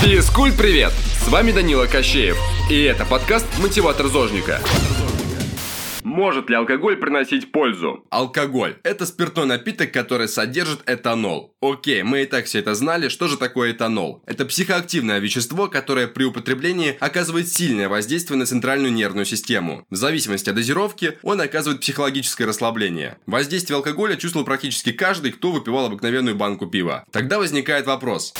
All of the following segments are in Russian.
Физкульт, привет! С вами Данила Кощеев. И это подкаст «Мотиватор Зожника». Может ли алкоголь приносить пользу? Алкоголь – это спиртной напиток, который содержит этанол. Окей, мы и так все это знали. Что же такое этанол? Это психоактивное вещество, которое при употреблении оказывает сильное воздействие на центральную нервную систему. В зависимости от дозировки он оказывает психологическое расслабление. Воздействие алкоголя чувствовал практически каждый, кто выпивал обыкновенную банку пива. Тогда возникает вопрос.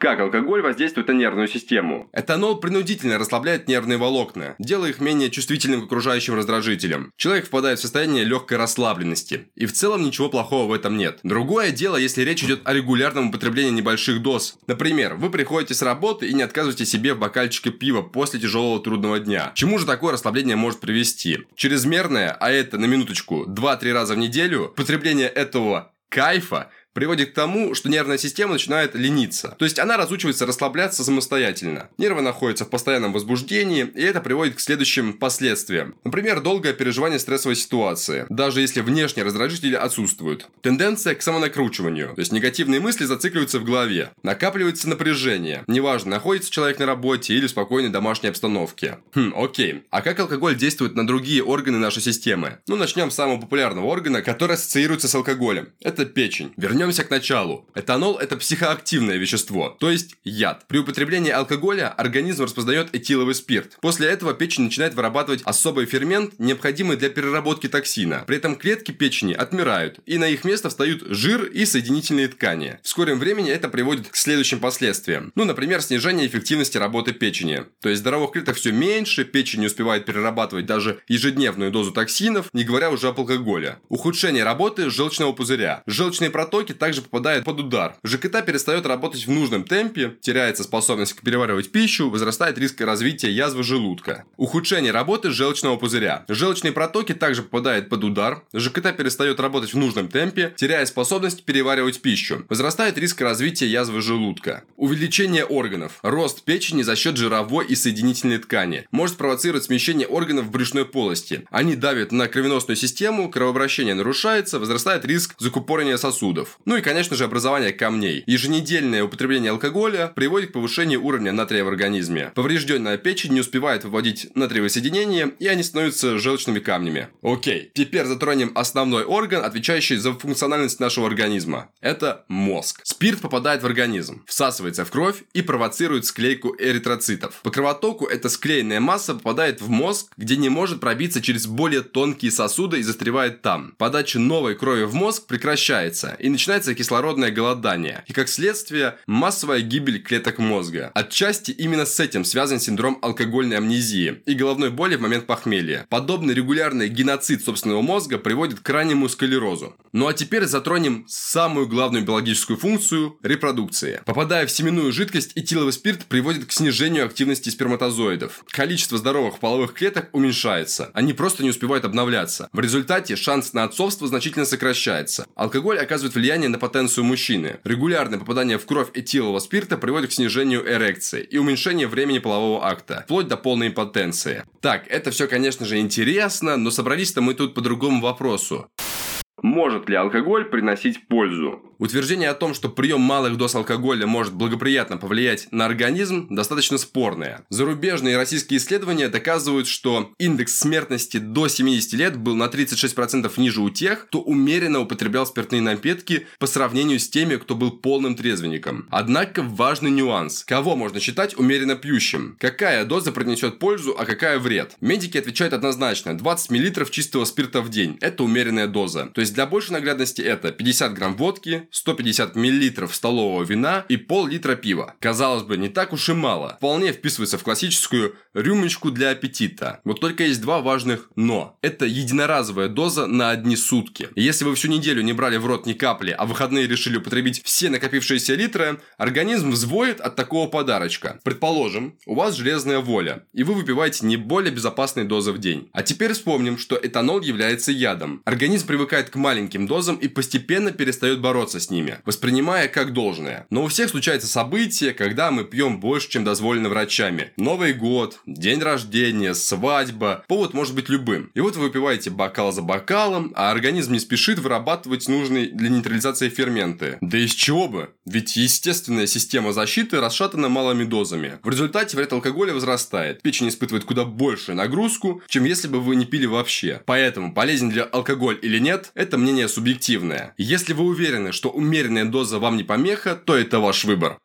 Как алкоголь воздействует на нервную систему? Этанол принудительно расслабляет нервные волокна, делая их менее чувствительным к окружающим раздражителям. Человек впадает в состояние легкой расслабленности. И в целом ничего плохого в этом нет. Другое дело, если речь идет о регулярном употреблении небольших доз. Например, вы приходите с работы и не отказываете себе в бокальчике пива после тяжелого трудного дня. Чему же такое расслабление может привести? Чрезмерное, а это на минуточку 2-3 раза в неделю, потребление этого кайфа приводит к тому, что нервная система начинает лениться. То есть она разучивается расслабляться самостоятельно. Нервы находятся в постоянном возбуждении, и это приводит к следующим последствиям. Например, долгое переживание стрессовой ситуации, даже если внешние раздражители отсутствуют. Тенденция к самонакручиванию, то есть негативные мысли зацикливаются в голове. Накапливается напряжение, неважно, находится человек на работе или в спокойной домашней обстановке. Хм, окей. А как алкоголь действует на другие органы нашей системы? Ну, начнем с самого популярного органа, который ассоциируется с алкоголем. Это печень. Вернее, Вернемся к началу. Этанол – это психоактивное вещество, то есть яд. При употреблении алкоголя организм распознает этиловый спирт. После этого печень начинает вырабатывать особый фермент, необходимый для переработки токсина. При этом клетки печени отмирают, и на их место встают жир и соединительные ткани. В скором времени это приводит к следующим последствиям. Ну, например, снижение эффективности работы печени. То есть здоровых клеток все меньше, печень не успевает перерабатывать даже ежедневную дозу токсинов, не говоря уже об алкоголе. Ухудшение работы желчного пузыря. Желчные протоки потоки также попадают под удар. ЖКТ перестает работать в нужном темпе, теряется способность переваривать пищу, возрастает риск развития язвы желудка. Ухудшение работы желчного пузыря. Желчные протоки также попадают под удар, ЖКТ перестает работать в нужном темпе, теряя способность переваривать пищу. Возрастает риск развития язвы желудка. Увеличение органов. Рост печени за счет жировой и соединительной ткани. Может провоцировать смещение органов в брюшной полости. Они давят на кровеносную систему, кровообращение нарушается, возрастает риск закупорения сосудов. Ну и, конечно же, образование камней. Еженедельное употребление алкоголя приводит к повышению уровня натрия в организме. Поврежденная печень не успевает выводить натриевые соединения, и они становятся желчными камнями. Окей, теперь затронем основной орган, отвечающий за функциональность нашего организма. Это мозг. Спирт попадает в организм, всасывается в кровь и провоцирует склейку эритроцитов. По кровотоку эта склеенная масса попадает в мозг, где не может пробиться через более тонкие сосуды и застревает там. Подача новой крови в мозг прекращается и начинает начинается кислородное голодание и, как следствие, массовая гибель клеток мозга. Отчасти именно с этим связан синдром алкогольной амнезии и головной боли в момент похмелья. Подобный регулярный геноцид собственного мозга приводит к раннему склерозу. Ну а теперь затронем самую главную биологическую функцию – репродукции. Попадая в семенную жидкость, этиловый спирт приводит к снижению активности сперматозоидов. Количество здоровых половых клеток уменьшается. Они просто не успевают обновляться. В результате шанс на отцовство значительно сокращается. Алкоголь оказывает влияние влияние на потенцию мужчины. Регулярное попадание в кровь этилового спирта приводит к снижению эрекции и уменьшению времени полового акта, вплоть до полной импотенции. Так, это все, конечно же, интересно, но собрались-то мы тут по другому вопросу. Может ли алкоголь приносить пользу? Утверждение о том, что прием малых доз алкоголя может благоприятно повлиять на организм, достаточно спорное. Зарубежные и российские исследования доказывают, что индекс смертности до 70 лет был на 36% ниже у тех, кто умеренно употреблял спиртные напитки по сравнению с теми, кто был полным трезвенником. Однако важный нюанс. Кого можно считать умеренно пьющим? Какая доза принесет пользу, а какая вред? Медики отвечают однозначно. 20 мл чистого спирта в день – это умеренная доза. То есть для большей наглядности это 50 грамм водки, 150 мл столового вина и пол-литра пива. Казалось бы, не так уж и мало. Вполне вписывается в классическую рюмочку для аппетита. Вот только есть два важных «но». Это единоразовая доза на одни сутки. Если вы всю неделю не брали в рот ни капли, а выходные решили употребить все накопившиеся литры, организм взвоет от такого подарочка. Предположим, у вас железная воля, и вы выпиваете не более безопасной дозы в день. А теперь вспомним, что этанол является ядом. Организм привыкает к маленьким дозам и постепенно перестает бороться с ними, воспринимая как должное. Но у всех случается событие, когда мы пьем больше, чем дозволено врачами. Новый год, день рождения, свадьба, повод может быть любым. И вот вы выпиваете бокал за бокалом, а организм не спешит вырабатывать нужные для нейтрализации ферменты. Да из чего бы? Ведь естественная система защиты расшатана малыми дозами. В результате вред алкоголя возрастает. Печень испытывает куда большую нагрузку, чем если бы вы не пили вообще. Поэтому полезен для алкоголь или нет, это мнение субъективное. Если вы уверены, умеренная доза вам не помеха, то это ваш выбор.